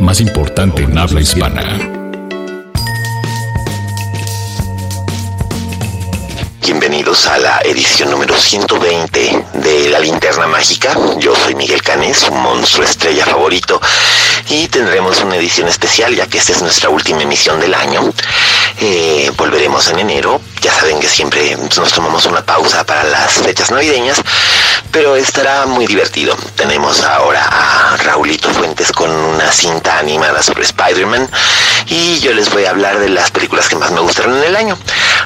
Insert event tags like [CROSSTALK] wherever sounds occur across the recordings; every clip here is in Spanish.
más importante en habla hispana. Bienvenidos a la edición número 120 de La Linterna Mágica. Yo soy Miguel Canes, su monstruo estrella favorito, y tendremos una edición especial ya que esta es nuestra última emisión del año. Eh, volveremos en enero. Ya saben que siempre nos tomamos una pausa para las fechas navideñas, pero estará muy divertido. Tenemos ahora a Raulito Fuentes con una cinta animada sobre Spider-Man y yo les voy a hablar de las películas que más me gustaron en el año.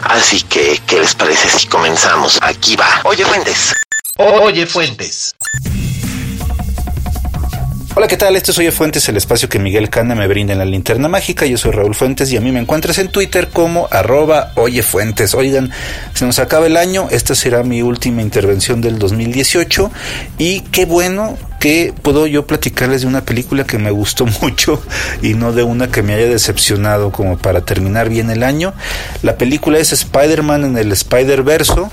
Así que, ¿qué les parece si comenzamos? Aquí va. Oye Fuentes. Oye Fuentes. Hola, ¿qué tal? Este es Oye Fuentes, el espacio que Miguel Cana me brinda en la linterna mágica. Yo soy Raúl Fuentes y a mí me encuentras en Twitter como arroba Oye Fuentes. Oigan, se nos acaba el año, esta será mi última intervención del 2018 y qué bueno que puedo yo platicarles de una película que me gustó [LAUGHS] mucho y no de una que me haya decepcionado como para terminar bien el año. La película es Spider-Man en el Spider-Verso,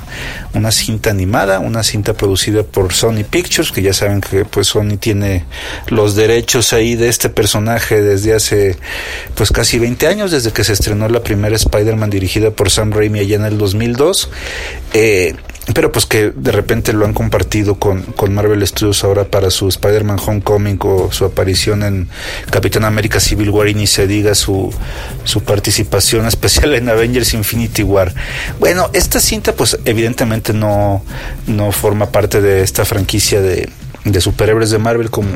una cinta animada, una cinta producida por Sony Pictures, que ya saben que pues Sony tiene los derechos ahí de este personaje desde hace pues casi 20 años, desde que se estrenó la primera Spider-Man dirigida por Sam Raimi allá en el 2002. Eh, pero pues que de repente lo han compartido con, con Marvel Studios ahora para su Spider-Man Homecoming o su aparición en Capitán América Civil War y ni se diga su, su participación [LAUGHS] especial en Avengers Infinity War. Bueno, esta cinta pues evidentemente no, no forma parte de esta franquicia de, de superhéroes de Marvel como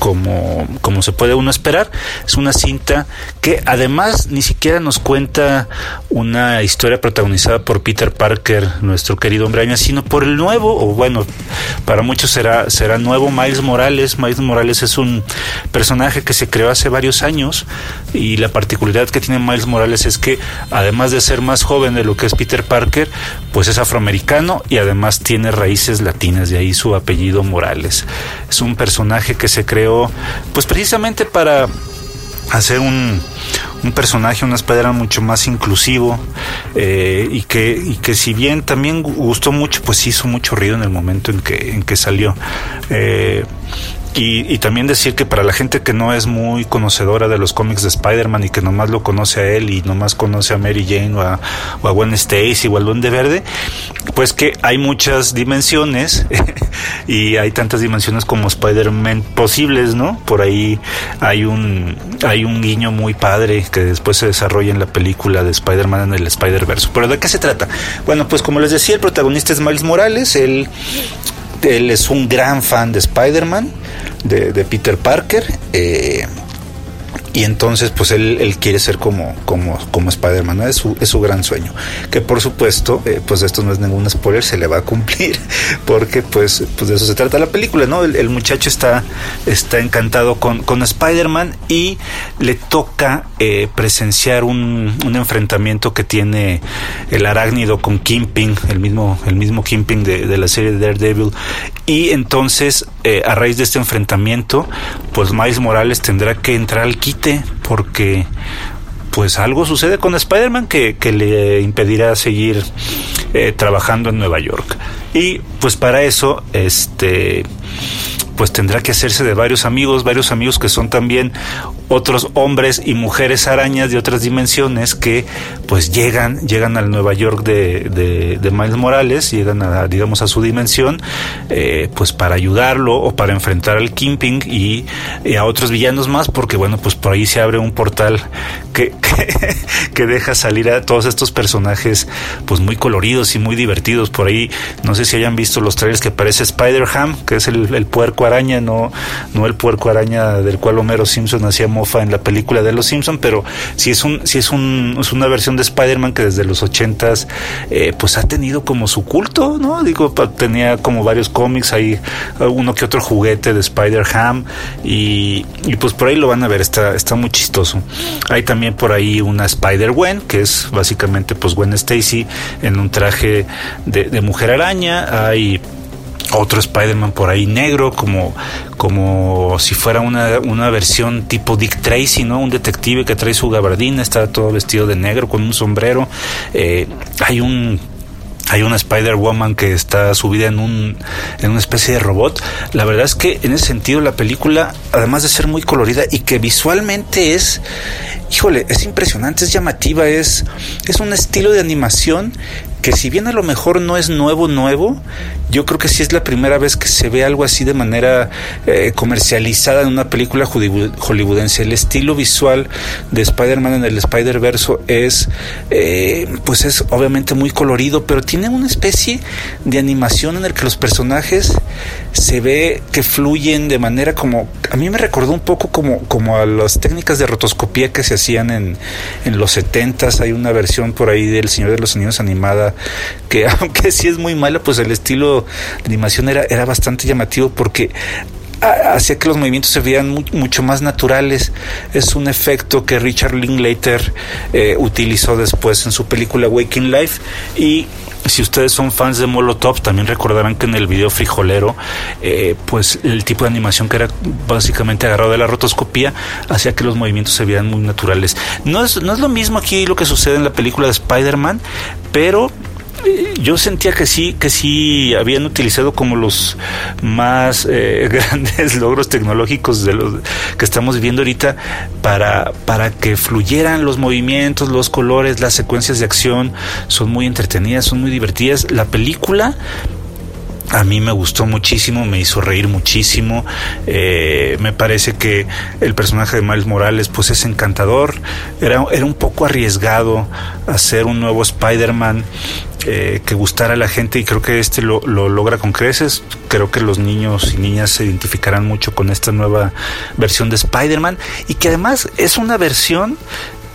como, como se puede uno esperar. Es una cinta que además ni siquiera nos cuenta una historia protagonizada por Peter Parker, nuestro querido hombre sino por el nuevo, o bueno, para muchos será, será nuevo Miles Morales. Miles Morales es un personaje que se creó hace varios años y la particularidad que tiene Miles Morales es que además de ser más joven de lo que es Peter Parker, pues es afroamericano y además tiene raíces latinas, de ahí su apellido Morales. Es un personaje que se creó pues precisamente para hacer un, un personaje, una espadera mucho más inclusivo eh, y, que, y que si bien también gustó mucho, pues hizo mucho ruido en el momento en que, en que salió. Eh, y, y, también decir que para la gente que no es muy conocedora de los cómics de Spider-Man y que nomás lo conoce a él y nomás conoce a Mary Jane o a, o a Gwen Stacy o al Duende Verde, pues que hay muchas dimensiones [LAUGHS] y hay tantas dimensiones como Spider-Man posibles, ¿no? Por ahí hay un, hay un guiño muy padre que después se desarrolla en la película de Spider-Man en el Spider-Verse. ¿Pero de qué se trata? Bueno, pues como les decía, el protagonista es Miles Morales, él él es un gran fan de Spider-Man, de, de, Peter Parker. Eh, y entonces pues él, él, quiere ser como, como, como Spider-Man, ¿no? es, su, es su gran sueño. Que por supuesto, eh, pues esto no es ningún spoiler, se le va a cumplir, [LAUGHS] porque pues, pues de eso se trata la película, ¿no? El, muchacho está, está encantado con, con Spider-Man y le toca eh, presenciar un, un, enfrentamiento que tiene el arácnido con Kingpin, el mismo, el mismo Kingpin de, de la serie de Daredevil. Y entonces, eh, a raíz de este enfrentamiento, pues Miles Morales tendrá que entrar al kit porque pues algo sucede con Spider-Man que, que, le impedirá seguir eh, trabajando en Nueva York. Y pues para eso, este pues tendrá que hacerse de varios amigos, varios amigos que son también otros hombres y mujeres arañas de otras dimensiones que pues llegan, llegan al Nueva York de, de, Miles Morales, llegan a, digamos, a su dimensión, eh, pues para ayudarlo o para enfrentar al Kimping y, a otros villanos más, porque bueno, pues por ahí se abre un portal [LAUGHS] que, que, deja salir a todos estos personajes pues muy coloridos y muy divertidos. Por ahí, no sé si hayan visto los trailers que aparece Spider-Ham, que es el, el, puerco araña, no, no el puerco araña del cual Homero Simpson hacía mofa en la película de Los Simpson, pero si es un, si es un, es una versión de Spider-Man que desde los ochentas eh, pues ha tenido como su culto, ¿no? Digo, tenía como varios cómics, hay uno que otro juguete de Spider-Ham y, y pues por ahí lo van a ver, está, está muy chistoso. Hay también por ahí una Spider-Gwen, que es básicamente pues Gwen Stacy en un traje de, de mujer araña, hay otro Spider-Man por ahí negro, como, como si fuera una, una, versión tipo Dick Tracy, ¿no? Un detective que trae su gabardina, está todo vestido de negro con un sombrero. Eh, hay un hay una Spider-Woman que está subida en, un, en una especie de robot. La verdad es que en ese sentido la película, además de ser muy colorida y que visualmente es, híjole, es impresionante, es llamativa, es, es un estilo de animación que si bien a lo mejor no es nuevo, nuevo, yo creo que sí es la primera vez que se ve algo así de manera eh, comercializada en una película hollywoodense. El estilo visual de Spider-Man en el Spider-Verso es, eh, pues es obviamente muy colorido, pero tiene una especie de animación en el que los personajes se ve que fluyen de manera como, a mí me recordó un poco como, como a las técnicas de rotoscopía que se hacían en, en los 70s. Hay una versión por ahí del Señor de los Anillos animada que [LAUGHS] aunque sí es muy mala, pues el estilo de animación era, era bastante llamativo porque hacía que los movimientos se vean mucho más naturales. Es un efecto que Richard Linklater eh, utilizó después en su película Waking Life y si ustedes son fans de Molotov, también recordarán que en el video frijolero, eh, pues el tipo de animación que era básicamente agarrado de la rotoscopía hacía que los movimientos se vean muy naturales. No es, no es lo mismo aquí lo que sucede en la película de Spider-Man, pero yo sentía que sí, que sí habían utilizado como los más eh, [LAUGHS] grandes logros tecnológicos de los que estamos viviendo ahorita para, para que fluyeran los movimientos, los colores, las secuencias de acción, son muy entretenidas, son muy divertidas. La película a mí me gustó muchísimo, me hizo reír muchísimo. Eh, me parece que el personaje de Miles Morales, pues es encantador. Era, era un poco arriesgado hacer un nuevo Spider-Man eh, que gustara a la gente y creo que este lo, lo, logra con creces. Creo que los niños y niñas se identificarán mucho con esta nueva versión de Spider-Man y que además es una versión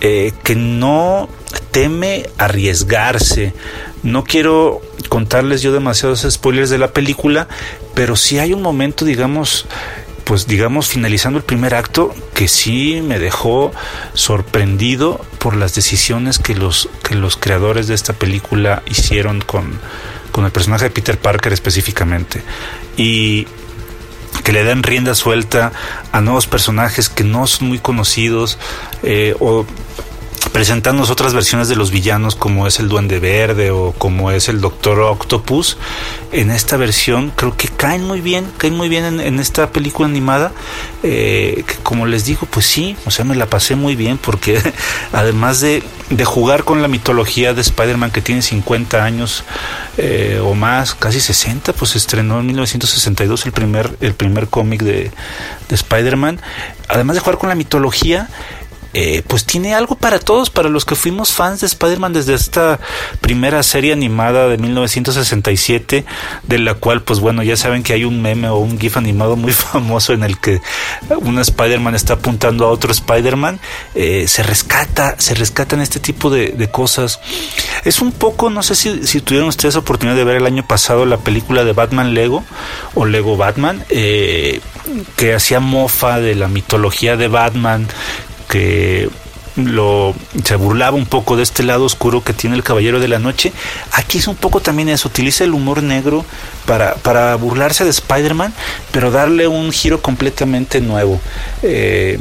eh, que no teme arriesgarse. No quiero contarles yo demasiados spoilers de la película, pero sí hay un momento, digamos, pues digamos finalizando el primer acto que sí me dejó sorprendido por las decisiones que los que los creadores de esta película hicieron con, con el personaje de Peter Parker específicamente. Y que le dan rienda suelta a nuevos personajes que no son muy conocidos eh, o presentándonos otras versiones de los villanos como es el Duende Verde o como es el Doctor Octopus. En esta versión creo que caen muy bien, caen muy bien en, esta película animada. Eh, que como les digo, pues sí, o sea, me la pasé muy bien porque [LAUGHS] además de, de jugar con la mitología de Spider-Man que tiene 50 años eh, o más, casi 60, pues estrenó en 1962 el primer, el primer cómic de, de Spider-Man. Además de jugar con la mitología, eh, pues tiene algo para todos, para los que fuimos fans de Spider-Man desde esta primera serie animada de 1967, de la cual, pues bueno, ya saben que hay un meme o un GIF animado muy [LAUGHS] famoso en el que un Spider-Man está apuntando a otro Spider-Man, eh, se rescata, se rescatan este tipo de, cosas. Es un poco, no sé si, si, tuvieron ustedes oportunidad de ver el año pasado la película de Batman Lego o Lego Batman, eh, que hacía mofa de la mitología de Batman, lo se burlaba un poco de este lado oscuro que tiene el Caballero de la Noche. Aquí es un poco también eso, utiliza el humor negro para, para burlarse de Spider-Man, pero darle un giro completamente nuevo. Eh,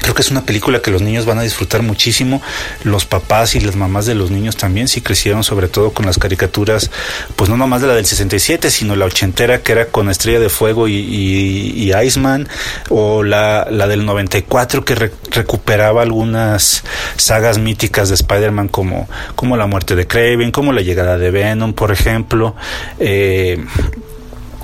Creo que es una película que los niños van a disfrutar muchísimo, los papás y las mamás de los niños también, sí crecieron sobre todo con las caricaturas, pues no nomás de la del 67, sino la ochentera que era con Estrella de Fuego y, y, Iceman, o la, la, del 94 que recuperaba algunas sagas míticas de Spider-Man como, como La muerte de Craven, como La llegada de Venom, por ejemplo. Eh,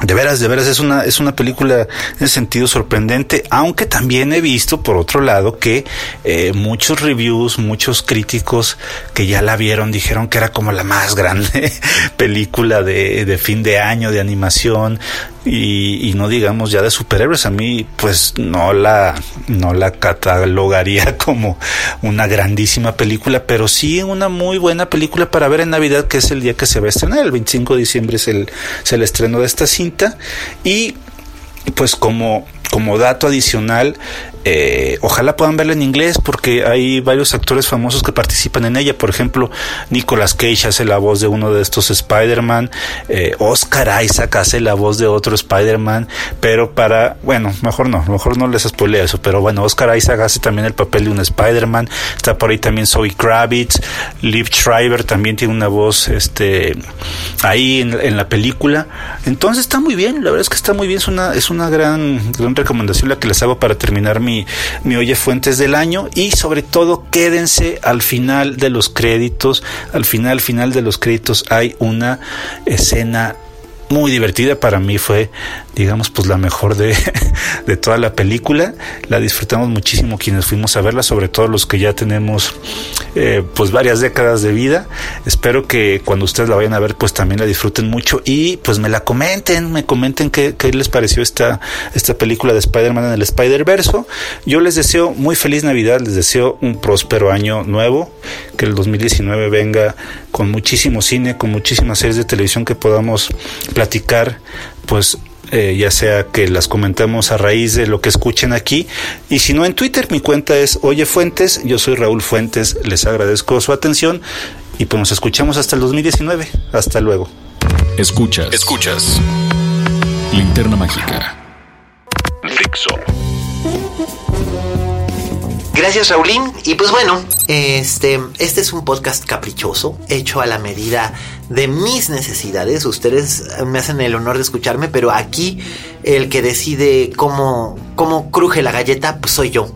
de veras, de veras es una, es una película en sentido sorprendente, aunque también he visto por otro lado que eh, muchos reviews, muchos críticos que ya la vieron dijeron que era como la más [LAUGHS] grande película de, de fin de año de animación, y, no digamos ya de superhéroes. A mí, pues no la, no la catalogaría [LAUGHS] como una grandísima película, pero sí una muy buena película para ver en Navidad, que es el día que se va a estrenar. El 25 de diciembre es el, es el estreno de esta cinta. Y pues como como dato adicional, eh, ojalá puedan verla en inglés porque hay varios actores famosos que participan en ella. Por ejemplo, Nicolas Cage hace la voz de uno de estos Spider-Man, eh, Oscar Isaac hace la voz de otro Spider-Man, pero para, bueno, mejor no, mejor no les spoileo eso, pero bueno, Oscar Isaac hace también el papel de un Spider-Man, está por ahí también Zoe Kravitz, Liv Schreiber también tiene una voz este ahí en, la película. Entonces está muy bien, la verdad es que está muy bien, es una, es una gran, gran recomendación la que les hago para terminar mi mi, Oye Fuentes del año. Y sobre todo quédense al final de los créditos, al final, final de los créditos hay una escena muy divertida. Para mí fue digamos pues la mejor de, [LAUGHS] de, toda la película. La disfrutamos muchísimo quienes fuimos a verla sobre todo los que ya tenemos eh, pues varias décadas de vida. Espero que cuando ustedes la vayan a ver pues también la disfruten mucho y pues me la comenten me comenten qué, qué les pareció esta esta película de Spider-Man en el Spider-Verso. Yo les deseo muy feliz Navidad les deseo un próspero año nuevo que el 2019 venga con muchísimo cine con muchísimas series de televisión que podamos platicar, pues eh, ya sea que las comentemos a raíz de lo que escuchen aquí. Y si no en Twitter, mi cuenta es Oye Fuentes, yo soy Raúl Fuentes, les agradezco su atención y pues nos escuchamos hasta el 2019. Hasta luego. Escuchas. Escuchas. Linterna Mágica. Fixo. Gracias, Raulín. Y pues bueno, este, este es un podcast caprichoso, hecho a la medida de mis necesidades. Ustedes me hacen el honor de escucharme, pero aquí el que decide cómo, cómo cruje la galleta, pues soy yo.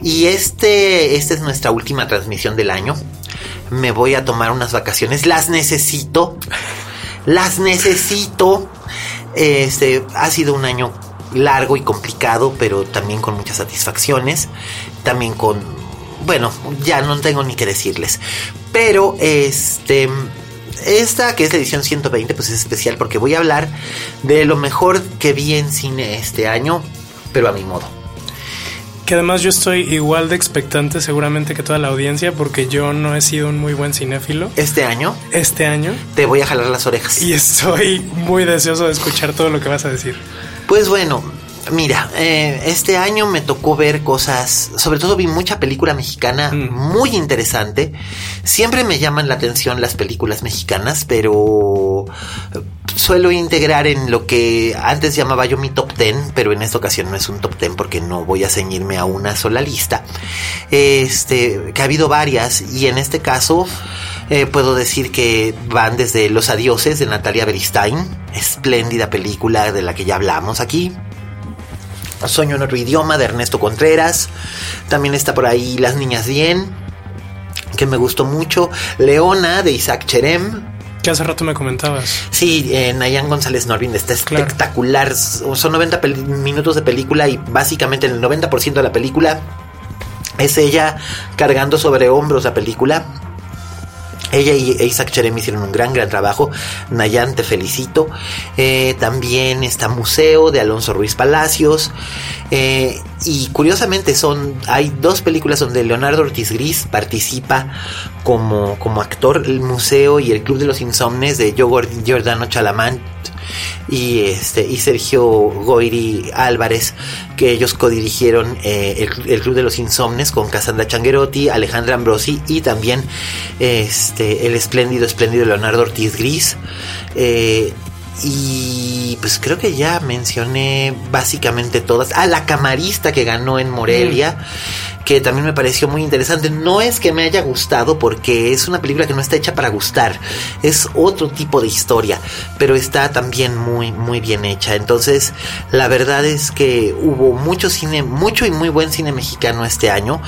Y este, esta es nuestra última transmisión del año. Me voy a tomar unas vacaciones. Las necesito. Las necesito. Este ha sido un año largo y complicado, pero también con muchas satisfacciones, también con, bueno, ya no tengo ni que decirles, pero este, esta que es la edición 120, pues es especial porque voy a hablar de lo mejor que vi en cine este año, pero a mi modo. Que además yo estoy igual de expectante seguramente que toda la audiencia porque yo no he sido un muy buen cinéfilo. ¿Este año? Este año. Te voy a jalar las orejas. Y estoy muy deseoso de escuchar todo lo que vas a decir. Pues bueno, Mira, eh, este año me tocó ver cosas, sobre todo vi mucha película mexicana mm. muy interesante. Siempre me llaman la atención las películas mexicanas, pero suelo integrar en lo que antes llamaba yo mi top ten, pero en esta ocasión no es un top ten porque no voy a ceñirme a una sola lista. Este, que ha habido varias y en este caso eh, puedo decir que van desde Los Adioses de Natalia Beristain, espléndida película de la que ya hablamos aquí. Sueño en otro idioma de Ernesto Contreras. También está por ahí Las Niñas Bien, que me gustó mucho. Leona de Isaac Cherem. Que hace rato me comentabas. Sí, eh, Nayan González Norvin está espectacular. Son 90 minutos de película y básicamente el 90% de la película es ella cargando sobre hombros la película ella y Isaac Cherem hicieron un gran, gran trabajo. Nayan, te felicito. Eh, también está Museo de Alonso Ruiz Palacios. Eh, y curiosamente son, hay dos películas donde Leonardo Ortiz Gris participa como, como actor, el Museo y el Club de los Insomnes de Giordano Chalamant y este y Sergio Goiri Álvarez que ellos codirigieron eh, el, Club de los Insomnes con Cassandra Changuerotti, Alejandra Ambrosi y también este el espléndido espléndido Leonardo Ortiz Gris eh, y pues creo que ya mencioné básicamente todas. Ah, la camarista que ganó en Morelia. Que también me pareció muy interesante. No es que me haya gustado porque es una película que no está hecha para gustar, es otro tipo de historia, pero está también muy, muy bien hecha. Entonces, la verdad es que hubo mucho cine, mucho y muy buen cine mexicano este año.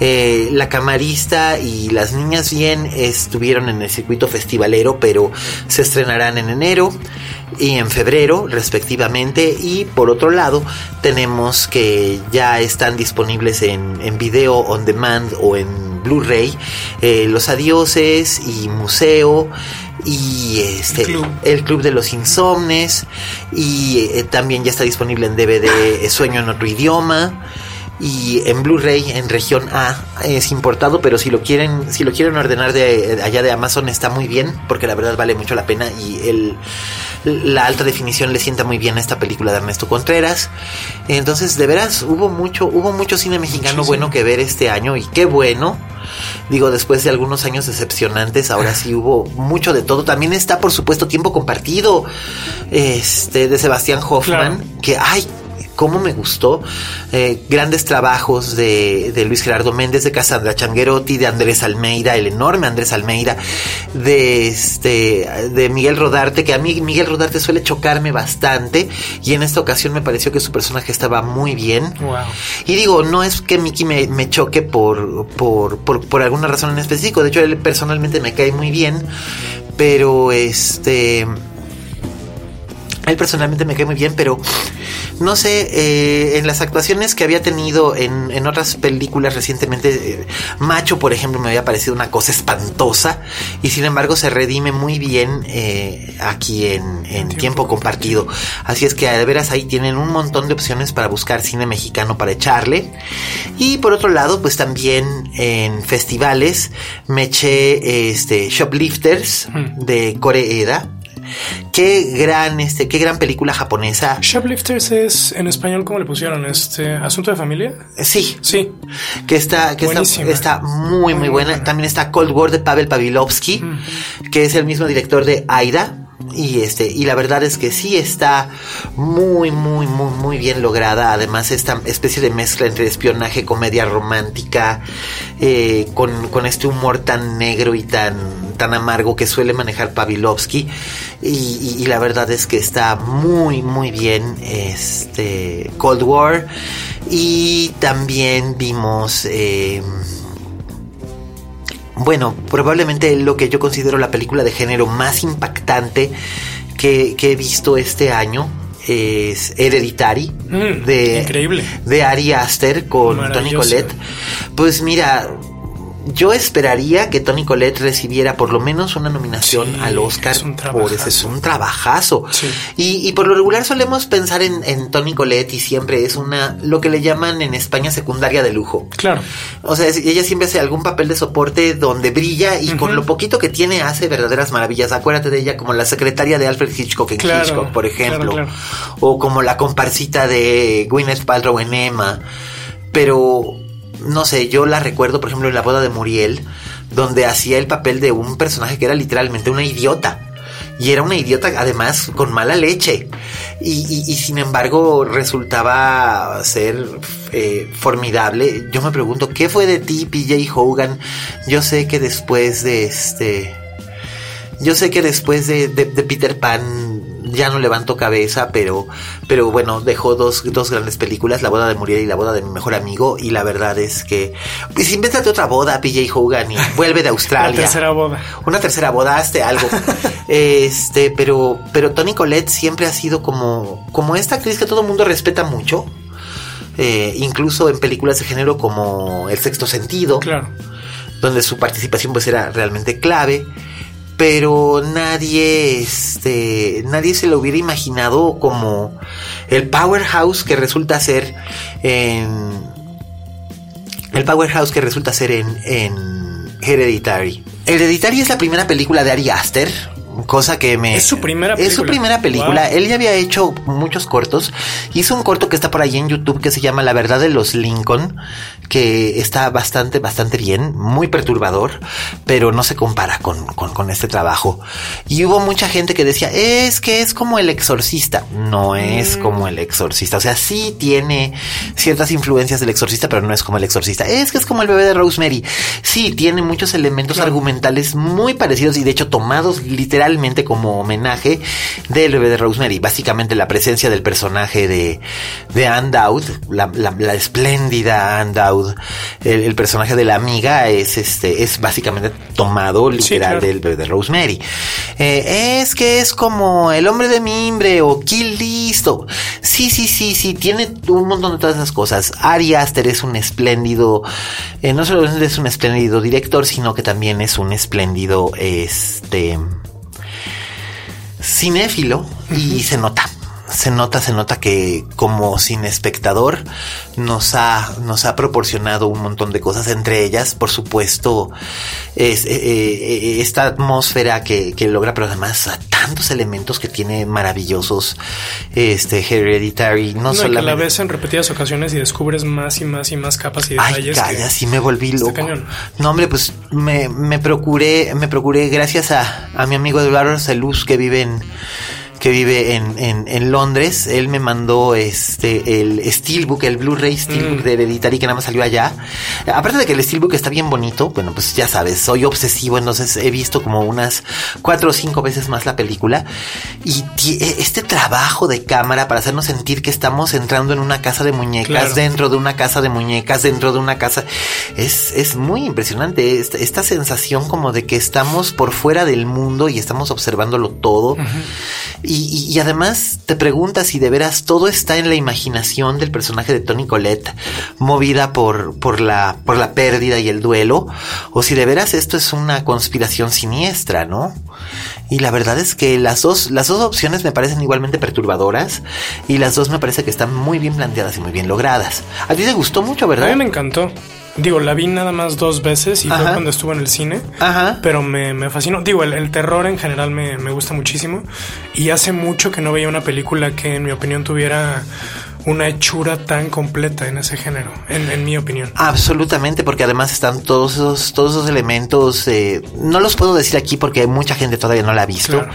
Eh, la camarista y las niñas bien estuvieron en el circuito festivalero, pero se estrenarán en enero y en febrero respectivamente y por otro lado tenemos que ya están disponibles en, en video on demand o en Blu-ray eh, Los Adioses y Museo y este el club. de los insomnes y eh, también ya está disponible en DVD eh, Sueño en otro idioma y en Blu-ray en región A es importado, pero si lo quieren si lo quieren ordenar de, allá de Amazon está muy bien, porque la verdad vale mucho la pena y el la alta definición le sienta muy bien a esta película de Ernesto Contreras. Entonces, de veras hubo mucho hubo mucho cine mexicano bueno que ver este año y qué bueno. Digo, después de algunos años decepcionantes, ahora sí hubo mucho de todo. También está, por supuesto, Tiempo Compartido, este, de Sebastián Hoffman, que, ay, cómo me gustó. Eh, grandes trabajos de, de, Luis Gerardo Méndez, de Cassandra Changuerotti, de Andrés Almeida, el enorme Andrés Almeida, de este, de Miguel Rodarte, que a mí Miguel Rodarte suele chocarme bastante, y en esta ocasión me pareció que su personaje estaba muy bien. Y digo, no es que Mickey me, me choque por, por, por, por alguna razón en específico, de hecho él personalmente me cae muy bien, pero este él personalmente me cae muy bien, pero no sé, eh, en las actuaciones que había tenido en, en otras películas recientemente, eh, Macho, por ejemplo, me había parecido una cosa espantosa y sin embargo se redime muy bien eh, aquí en, en tiempo, compartido. Así es que de veras ahí tienen un montón de opciones para buscar cine mexicano para echarle. Y por otro lado, pues también en festivales me eché este, Shoplifters de Coreeda Qué gran, este, qué gran película japonesa. Shoplifters es en español, ¿cómo le pusieron? Este asunto de familia. Sí, sí, que está, que está, está, muy, muy, muy buena. buena. También está Cold War de Pavel Pavilovsky, que es el mismo director de Aida. Y este, y la verdad es que sí está muy, muy, muy, muy bien lograda. Además, esta especie de mezcla entre espionaje, comedia romántica, eh, con, con, este humor tan negro y tan, tan amargo que suele manejar Pavilovsky. Y, y, la verdad es que está muy, muy bien este Cold War. Y también vimos. Eh, bueno, probablemente lo que yo considero la película de género más impactante que, que he visto este año es Hereditary mm, de, increíble. de Ari Aster con Tony Collette. Pues mira, yo esperaría que Tony Collette recibiera por lo menos una nominación sí, al Oscar es un por ese es un trabajazo. Sí. Y, y, por lo regular solemos pensar en, en, Tony Collette y siempre es una, lo que le llaman en España secundaria de lujo. Claro. O sea, ella siempre hace algún papel de soporte donde brilla y uh -huh. con lo poquito que tiene hace verdaderas maravillas. Acuérdate de ella como la secretaria de Alfred Hitchcock en claro, Hitchcock, por ejemplo. Claro, o como la comparsita de Gwyneth Paltrow en Emma. Pero no sé, yo la recuerdo, por ejemplo, en la boda de Muriel, donde hacía el papel de un personaje que era literalmente una idiota. Y era una idiota además con mala leche. Y, y, y sin embargo resultaba ser eh, formidable. Yo me pregunto, ¿qué fue de ti, PJ Hogan? Yo sé que después de este... Yo sé que después de, Peter Pan ya no levantó cabeza, pero, pero bueno, dejó dos, dos grandes películas, La boda de Muriel y La boda de mi mejor amigo, y la verdad es que, pues invéntate otra boda, PJ Hogan, y [LAUGHS] vuelve de Australia. Una tercera boda. Una tercera boda, hazte algo. [LAUGHS] este, pero, pero Tony Collette siempre ha sido como, como esta actriz que todo el mundo respeta mucho, eh, incluso en películas de género como El sexto sentido, claro. donde su participación pues era realmente clave pero nadie este nadie se lo hubiera imaginado como el powerhouse que resulta ser en el powerhouse que resulta ser en, en Hereditary. Hereditary es la primera película de Ari Aster, cosa que me es su primera película. es su primera película wow. él ya había hecho muchos cortos hizo un corto que está por ahí en YouTube que se llama La verdad de los Lincoln que está bastante, bastante bien, muy perturbador, pero no se compara con, con, con este trabajo. Y hubo mucha gente que decía, es que es como el exorcista. No es Mm. como el exorcista. O sea, sí tiene ciertas influencias del exorcista, pero no es como el exorcista. Es que es como el bebé de Rosemary. Sí, tiene muchos elementos argumentales muy parecidos y de hecho tomados literalmente como homenaje del bebé de Rosemary. Básicamente la presencia del personaje de, de Anne Dowd, la, la- la espléndida Anne Dowd, el, el personaje de la amiga es este, es básicamente tomado literal claro. del bebé de Rosemary. Eh, es que es como el hombre de mimbre o Kill Listo. Sí, sí, sí, sí, tiene un montón de todas esas cosas. Ari Aster es un espléndido, eh, no solo es un espléndido director, sino que también es un espléndido, este, cinéfilo y se nota. Se nota, se nota que como sin espectador nos ha, nos ha proporcionado un montón de cosas, entre ellas, por supuesto, es, eh, eh, esta atmósfera que, que logra, pero además a tantos elementos que tiene maravillosos, este, Hereditary, no, No, y que solamente... la ves en repetidas ocasiones y descubres más y más y más capas y Ay, detalles. calla, que- sí me volví loco. cañón. No, hombre, pues me, me procuré, me procuré gracias a, a mi amigo Eduardo Saluz que vive en que vive en, en, en Londres, él me mandó este el Steelbook, el Blu-ray Steelbook Mm. de Hereditary que nada más salió allá. Aparte de que el Steelbook está bien bonito, bueno, pues ya sabes, soy obsesivo, entonces he visto como unas cuatro o cinco veces más la película. Y ti- este trabajo de cámara para hacernos sentir que estamos entrando en una casa de muñecas, Claro. dentro de una casa de muñecas, dentro de una casa, es, es muy impresionante. Esta, esta sensación como de que estamos por fuera del mundo y estamos observándolo todo. Y, y- y además te preguntas si de veras todo está en la imaginación del personaje de Tony Colette, movida por, por, la, por la pérdida y el duelo, o si de veras esto es una conspiración siniestra, ¿no? Y la verdad es que las dos, las dos opciones me parecen igualmente perturbadoras y las dos me parece que están muy bien planteadas y muy bien logradas. A ti te gustó mucho, A ¿verdad? mí me encantó. Digo, la vi nada más dos veces y fue cuando estuvo en el cine. Ajá. Pero me, me fascinó. Digo, el, el terror en general me, me gusta muchísimo. Y hace mucho que no veía una película que, en mi opinión, tuviera una hechura tan completa en ese género. En, en mi opinión. Absolutamente, porque además están todos esos, todos esos elementos, eh, no los puedo decir aquí porque mucha gente todavía no la ha visto. Claro.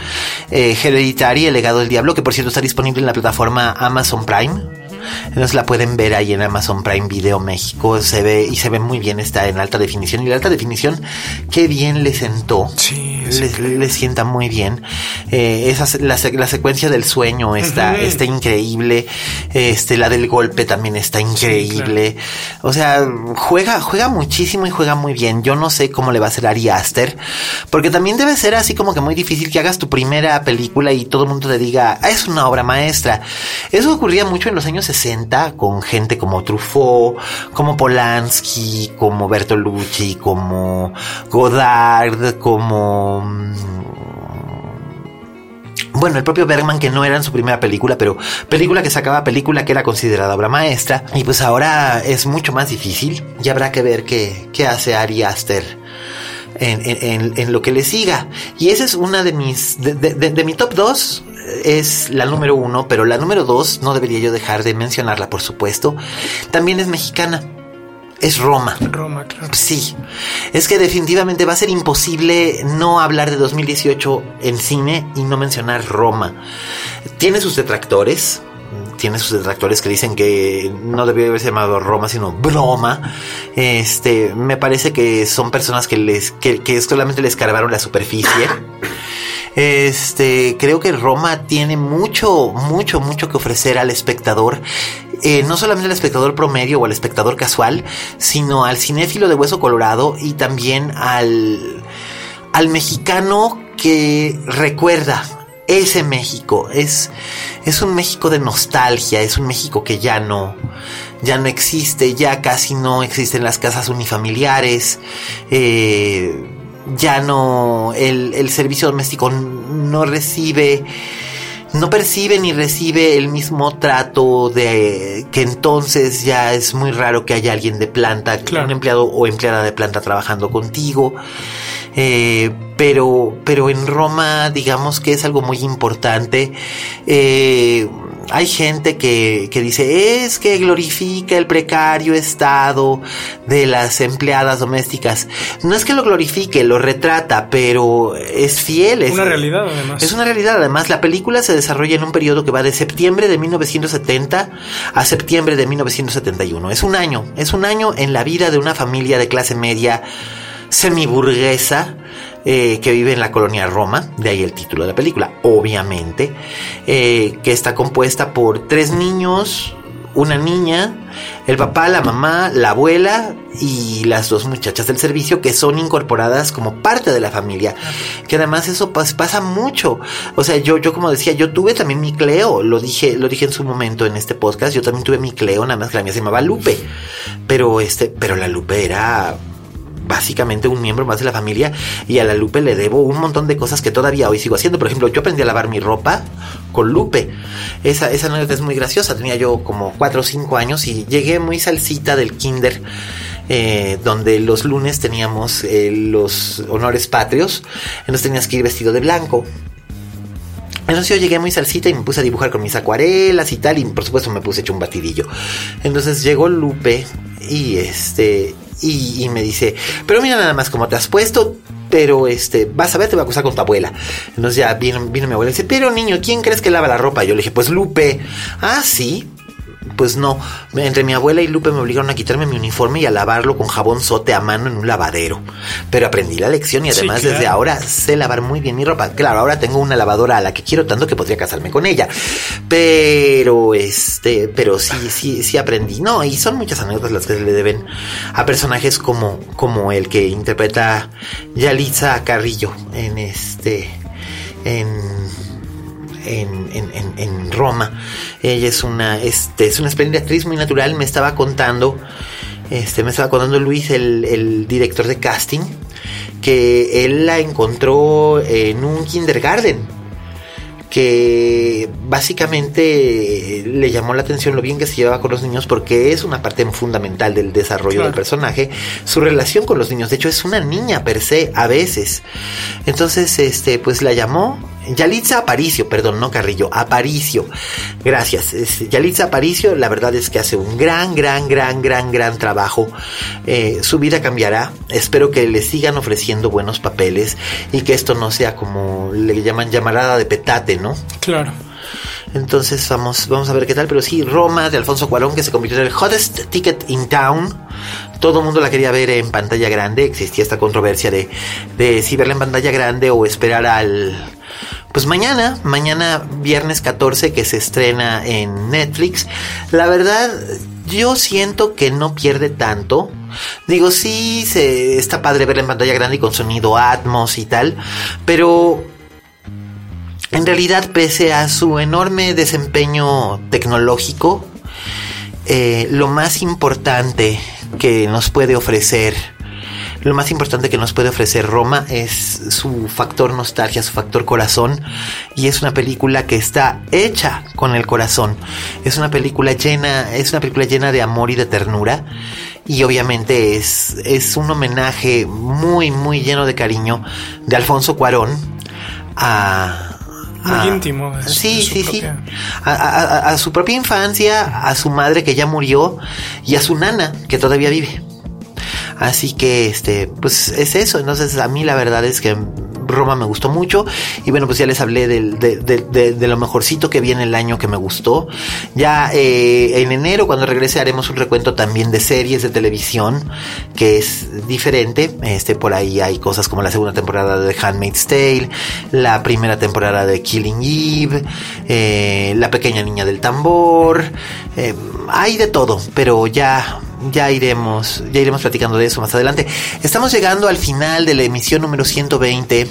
Eh, Hereditary, El legado del diablo, que por cierto está disponible en la plataforma Amazon Prime. Entonces la pueden ver ahí en Amazon Prime Video México. Se ve y se ve muy bien, está en alta definición. Y la alta definición, qué bien le sentó. Sí, es le, increíble. le sienta muy bien. Eh, la, la secuencia del sueño está, está increíble. Este, la del golpe también está increíble. O sea, juega, juega muchísimo y juega muy bien. Yo no sé cómo le va a hacer Ari Aster, porque también debe ser así como que muy difícil que hagas tu primera película y todo el mundo te diga, "Ah, es una obra maestra. Eso ocurría mucho en los años 60 con gente como Truffaut, como Polanski, como Bertolucci, como Godard, como mm, bueno, el propio Bergman, que no era en su primera película, pero película que sacaba película que era considerada obra maestra. Y pues ahora es mucho más difícil. Y habrá que ver qué, qué hace Ari Aster en, en- lo que le siga. Y esa es una de mis. De, de- mi top 2 es la número uno, pero la número 2 no debería yo dejar de mencionarla, por supuesto. También es mexicana. Es Roma. Roma, claro. Sí, es que definitivamente va a ser imposible no hablar de 2018 en cine y no mencionar Roma. Tiene sus detractores, tiene sus detractores que dicen que no debió haberse llamado Roma, sino broma. Este, me parece que son personas que les, que, que solamente les cargaron la superficie. Este, creo que Roma tiene mucho, mucho, mucho que ofrecer al espectador. Eh, no solamente al espectador promedio o al espectador casual, sino al cinéfilo de hueso colorado y también al, al mexicano que recuerda ese México. Es, es un México de nostalgia, es un México que ya no, ya no existe, ya casi no existen las casas unifamiliares. Eh, ya no, el, el servicio doméstico no recibe, no percibe ni recibe el mismo trato de que entonces ya es muy raro que haya alguien de planta, Claro. un empleado o empleada de planta trabajando contigo. Eh, pero, pero en Roma, digamos que es algo muy importante. Eh, hay gente que, que dice, es que glorifica el precario estado de las empleadas domésticas. No es que lo glorifique, lo retrata, pero es fiel. Es una realidad, además. Es una realidad, además. La película se desarrolla en un periodo que va de septiembre de 1970 a septiembre de 1971. Es un año, es un año en la vida de una familia de clase media semiburguesa eh, que vive en la colonia Roma, de ahí el título de la película, obviamente, eh, que está compuesta por tres niños, una niña, el papá, la mamá, la abuela y las dos muchachas del servicio que son incorporadas como parte de la familia. Que además eso pas- pasa mucho. O sea, yo, yo como decía, yo tuve también mi Cleo, lo dije, lo dije en su momento en este podcast, yo también tuve mi Cleo, nada más que la mía se llamaba Lupe. Pero este, pero la Lupe era básicamente un miembro más de la familia y a la Lupe le debo un montón de cosas que todavía hoy sigo haciendo. Por ejemplo, yo aprendí a lavar mi ropa con Lupe. Esa, esa anécdota es muy graciosa. Tenía yo como 4 o 5 años y llegué muy salsita del kinder. eh, donde los lunes teníamos eh, los honores patrios, entonces tenías que ir vestido de blanco. Entonces yo llegué muy salsita y me puse a dibujar con mis acuarelas y tal, y por supuesto me puse hecho un batidillo. Entonces llegó Lupe y este y, me dice, pero mira nada más cómo te has puesto, pero este, vas a ver, te va a acusar con tu abuela. Entonces ya vino, vino mi abuela y dice, pero niño, ¿quién crees que lava la ropa? Yo le dije, pues Lupe. Ah, sí. Pues no, entre mi abuela y Lupe me obligaron a quitarme mi uniforme y a lavarlo con jabón sote a mano en un lavadero. Pero aprendí la lección y Sí, además claro. desde ahora sé lavar muy bien mi ropa. Claro, ahora tengo una lavadora a la que quiero tanto que podría casarme con ella. Pero este, pero sí, sí, sí aprendí. No, y son muchas anécdotas las que se le deben a personajes como, como el que interpreta Yalitza Carrillo en este, en en, en, en, en Roma. Ella es una, este, es una espléndida actriz muy natural. Me estaba contando, este, me estaba contando Luis, el, el director de casting, que él la encontró en un kindergarten. Que básicamente le llamó la atención lo bien que se llevaba con los niños porque es una parte fundamental del desarrollo Claro. del personaje, su relación con los niños. De hecho, es una niña per se a veces. Entonces, este, pues la llamó Yalitza Aparicio, perdón, no Carrillo, Aparicio. Gracias. Yalitza Aparicio, la verdad es que hace un gran, gran, gran, gran, gran trabajo. Eh, su vida cambiará. Espero que le sigan ofreciendo buenos papeles y que esto no sea como le llaman llamarada de petate, ¿no? Claro. Entonces vamos, vamos a ver qué tal. Pero sí, Roma de Alfonso Cuarón, que se convirtió en el hottest ticket in town. Todo el mundo la quería ver en pantalla grande. Existía esta controversia de, de si verla en pantalla grande o esperar al... Pues mañana, mañana viernes 14 que se estrena en Netflix. La verdad, yo siento que no pierde tanto. Digo, sí, se, está padre verla en pantalla grande y con sonido Atmos y tal. Pero en realidad, pese a su enorme desempeño tecnológico, eh, lo más importante que nos puede ofrecer, lo más importante que nos puede ofrecer Roma es su factor nostalgia, su factor corazón, y es una película que está hecha con el corazón. Es una película llena, es una película llena de amor y de ternura, y obviamente es, es un homenaje muy, muy lleno de cariño de Alfonso Cuarón a Muy íntimo sí, sí, sí. propia- A, a- a- a su propia infancia, a su madre que ya murió y a su nana que todavía vive. Así que, este, pues es eso. Entonces, a mí la verdad es que Roma me gustó mucho. Y bueno, pues ya les hablé de, de- lo mejorcito que viene el año que me gustó. Ya eh, en enero, cuando regrese, haremos un recuento también de series de televisión, que es diferente. Este, por ahí hay cosas como la segunda temporada de Handmaid's Tale, la primera temporada de Killing Eve, eh, La pequeña niña del tambor. eh, hay de todo, pero ya ya iremos, ya iremos platicando de eso más adelante. Estamos llegando al final de la emisión número 120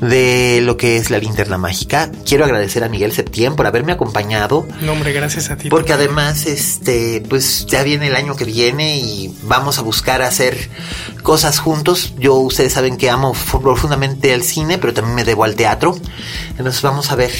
de lo que es la linterna mágica. Quiero agradecer a Miguel Septién por haberme acompañado. No, hombre, gracias a ti. Porque además, este, pues ya viene el año que viene y vamos a buscar hacer cosas juntos. Yo, ustedes saben que amo fu- profundamente el cine, pero también me debo al teatro. Entonces vamos a ver,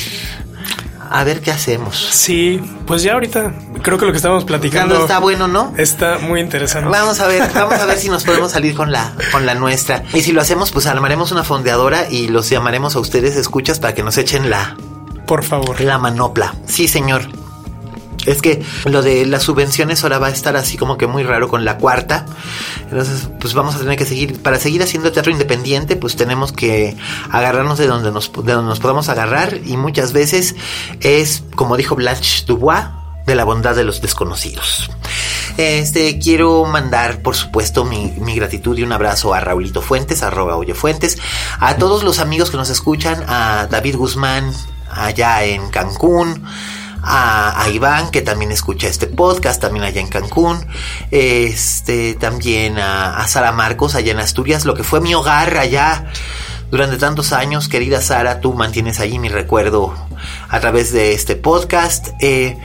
a ver qué hacemos. Sí, pues ya ahorita creo que lo que estábamos platicando Está bueno, ¿no? está muy interesante. Vamos a ver, [LAUGHS] vamos a ver si nos podemos salir con la, con la nuestra. Y si lo hacemos, pues armaremos una fondeadora y los llamaremos a ustedes escuchas para que nos echen la, Por favor. la manopla. Sí, señor. Es que lo de las subvenciones ahora va a estar así como que muy raro con la cuarta. Entonces, pues vamos a tener que seguir, para seguir haciendo teatro independiente, pues tenemos que agarrarnos de donde nos, de donde nos podamos agarrar y muchas veces es, como dijo Blanche Dubois, de la bondad de los desconocidos. Este, quiero mandar, por supuesto, mi, gratitud y un abrazo a Raulito Fuentes, arroba Oye Fuentes, a todos los amigos que nos escuchan, a David Guzmán, allá en Cancún, a, Iván, que también escucha este podcast, también allá en Cancún, este, también a, a, Sara Marcos, allá en Asturias, lo que fue mi hogar allá durante tantos años, querida Sara, tú mantienes allí mi recuerdo a través de este podcast. Eh,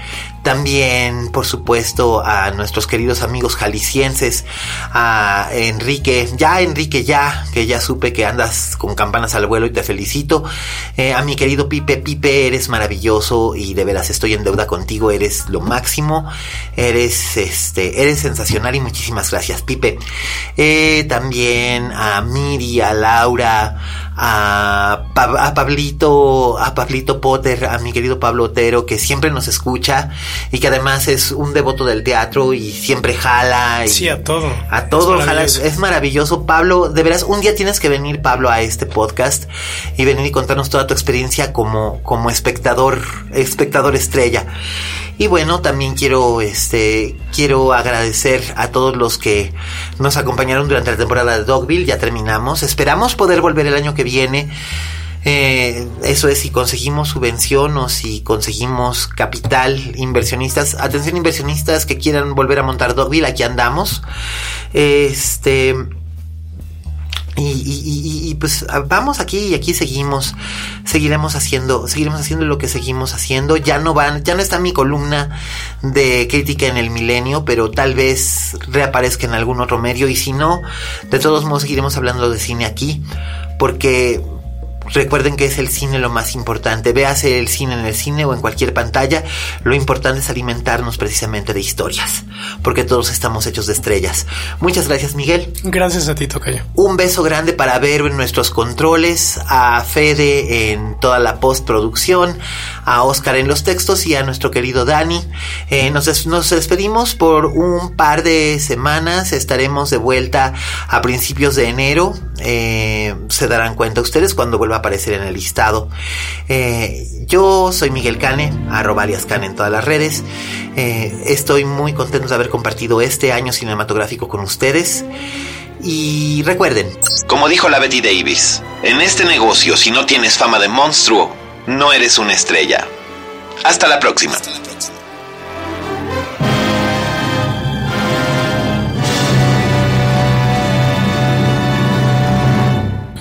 también, por supuesto, a nuestros queridos amigos jaliscienses, a Enrique, ya Enrique, ya, que ya supe que andas con campanas al vuelo y te felicito. Eh, a mi querido Pipe, Pipe, eres maravilloso y de veras estoy en deuda contigo, eres lo máximo, eres, este, eres sensacional y muchísimas gracias, Pipe. Eh, también a Miri, a Laura, a, a Pablito, a Pablito Potter, a mi querido Pablo Otero, que siempre nos escucha y que además es un devoto del teatro y siempre jala. Y sí, a todo. A todo, es Es, maravilloso. Pablo, de veras, un día tienes que venir, Pablo, a este podcast y venir y contarnos toda tu experiencia como, como espectador, espectador estrella. Y bueno, también quiero, este, quiero agradecer a todos los que nos acompañaron durante la temporada de Dogville. Ya terminamos. Esperamos poder volver el año que viene eh, eso es si conseguimos subvención o si conseguimos capital, inversionistas. Atención inversionistas que quieran volver a montar Dogville, aquí andamos. Este... Y, pues vamos aquí y aquí seguimos, seguiremos haciendo, seguiremos haciendo lo que seguimos haciendo. Ya no van, ya no está mi columna de crítica en el milenio, pero tal vez reaparezca en algún otro medio y si no, de todos modos seguiremos hablando de cine aquí, porque Recuerden que es el cine lo más importante. Véase el cine en el cine o en cualquier pantalla. Lo importante es alimentarnos precisamente de historias. Porque todos estamos hechos de estrellas. Muchas gracias, Miguel. Gracias a ti, Tocayo. Un beso grande para ver en nuestros controles. A Fede en toda la postproducción. A Oscar en los textos y a nuestro querido Dani. Eh, nos, nos despedimos por un par de semanas. Estaremos de vuelta a principios de enero. Eh, se darán cuenta ustedes cuando vuelva aparecer en el listado. Eh, yo soy Miguel Cane, arroba alias Cane en todas las redes. Eh, estoy muy contento de haber compartido este año cinematográfico con ustedes. Y recuerden, como dijo la Betty Davis, en este negocio si no tienes fama de monstruo, no eres una estrella. Hasta la próxima.